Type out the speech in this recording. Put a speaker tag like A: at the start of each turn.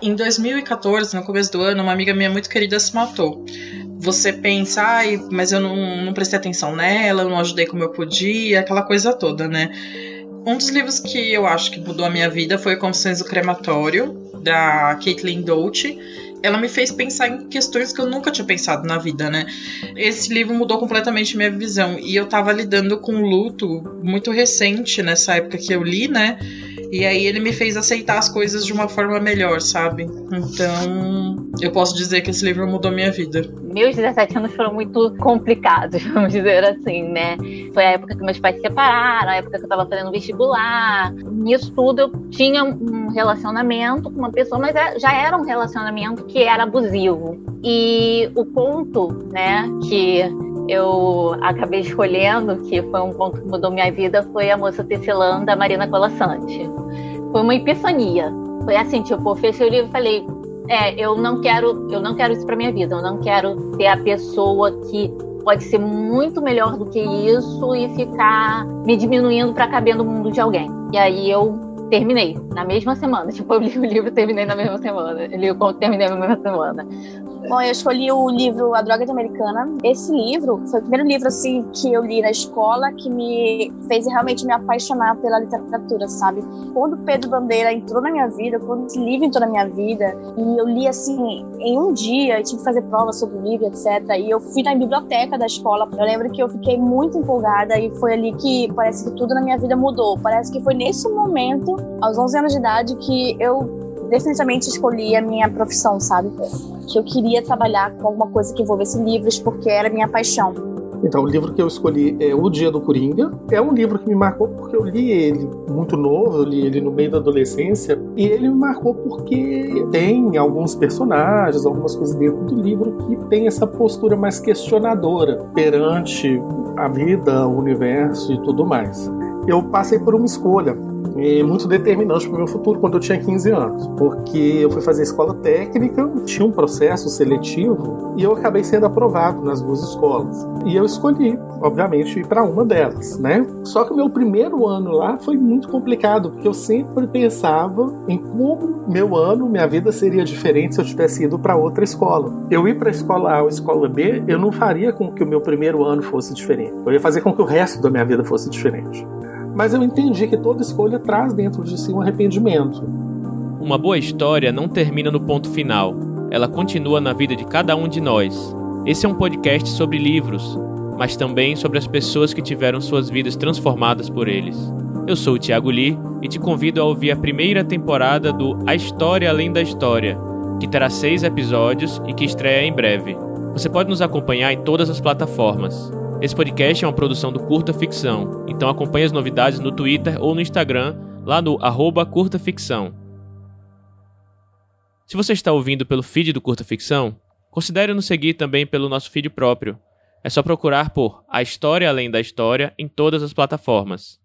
A: Em 2014, no começo do ano, uma amiga minha muito querida se matou. Você pensa, ai, mas eu não, não prestei atenção nela, eu não ajudei como eu podia, aquela coisa toda, né? Um dos livros que eu acho que mudou a minha vida foi Confissões do Crematório, da Caitlin Dolce ela me fez pensar em questões que eu nunca tinha pensado na vida, né? Esse livro mudou completamente minha visão e eu tava lidando com um luto muito recente nessa época que eu li, né? E aí ele me fez aceitar as coisas de uma forma melhor, sabe? Então, eu posso dizer que esse livro mudou minha vida.
B: Meus 17 anos foram muito complicados, vamos dizer assim, né? Foi a época que meus pais se separaram, a época que eu tava fazendo vestibular. Nisso tudo eu tinha um relacionamento com uma pessoa, mas é, já era um relacionamento que era abusivo. E o conto, né, que eu acabei escolhendo, que foi um ponto que mudou minha vida, foi a moça tecelã da Marina Colassante. Foi uma epifania. Foi assim, tipo, eu fechei o livro e falei, é, eu não quero, eu não quero isso para minha vida. Eu não quero ser a pessoa que pode ser muito melhor do que isso e ficar me diminuindo para caber no mundo de alguém. E aí eu terminei na mesma semana. Tipo, eu li o livro terminei na mesma semana. Eu li o conto terminei na mesma semana.
C: Bom, eu escolhi o livro A Droga de Americana. Esse livro foi o primeiro livro assim que eu li na escola que me fez realmente me apaixonar pela literatura, sabe? Quando Pedro Bandeira entrou na minha vida, quando esse livro entrou na minha vida, e eu li assim em um dia, e tive que fazer prova sobre o livro, etc. E eu fui na biblioteca da escola. Eu lembro que eu fiquei muito empolgada e foi ali que parece que tudo na minha vida mudou. Parece que foi nesse momento, aos 11 anos de idade, que eu definitivamente escolhi a minha profissão, sabe? Que eu queria trabalhar com alguma coisa que envolvesse livros, porque era minha paixão.
D: Então, o livro que eu escolhi é O Dia do Coringa. É um livro que me marcou porque eu li ele muito novo, eu li ele no meio da adolescência, e ele me marcou porque tem alguns personagens, algumas coisas dentro do livro que tem essa postura mais questionadora perante a vida, o universo e tudo mais. Eu passei por uma escolha e muito determinante para o meu futuro quando eu tinha 15 anos, porque eu fui fazer escola técnica, tinha um processo seletivo e eu acabei sendo aprovado nas duas escolas. E eu escolhi, obviamente, ir para uma delas, né? Só que o meu primeiro ano lá foi muito complicado, porque eu sempre pensava em como meu ano, minha vida seria diferente se eu tivesse ido para outra escola. Eu ir para a escola A ou escola B, eu não faria com que o meu primeiro ano fosse diferente. Eu ia fazer com que o resto da minha vida fosse diferente mas eu entendi que toda escolha traz dentro de si um arrependimento.
E: Uma boa história não termina no ponto final, ela continua na vida de cada um de nós. Esse é um podcast sobre livros, mas também sobre as pessoas que tiveram suas vidas transformadas por eles. Eu sou o Thiago Lee e te convido a ouvir a primeira temporada do A História Além da História, que terá seis episódios e que estreia em breve. Você pode nos acompanhar em todas as plataformas. Esse podcast é uma produção do Curta Ficção, então acompanhe as novidades no Twitter ou no Instagram, lá no arroba Curta Ficção. Se você está ouvindo pelo feed do Curta Ficção, considere nos seguir também pelo nosso feed próprio. É só procurar por A História Além da História em todas as plataformas.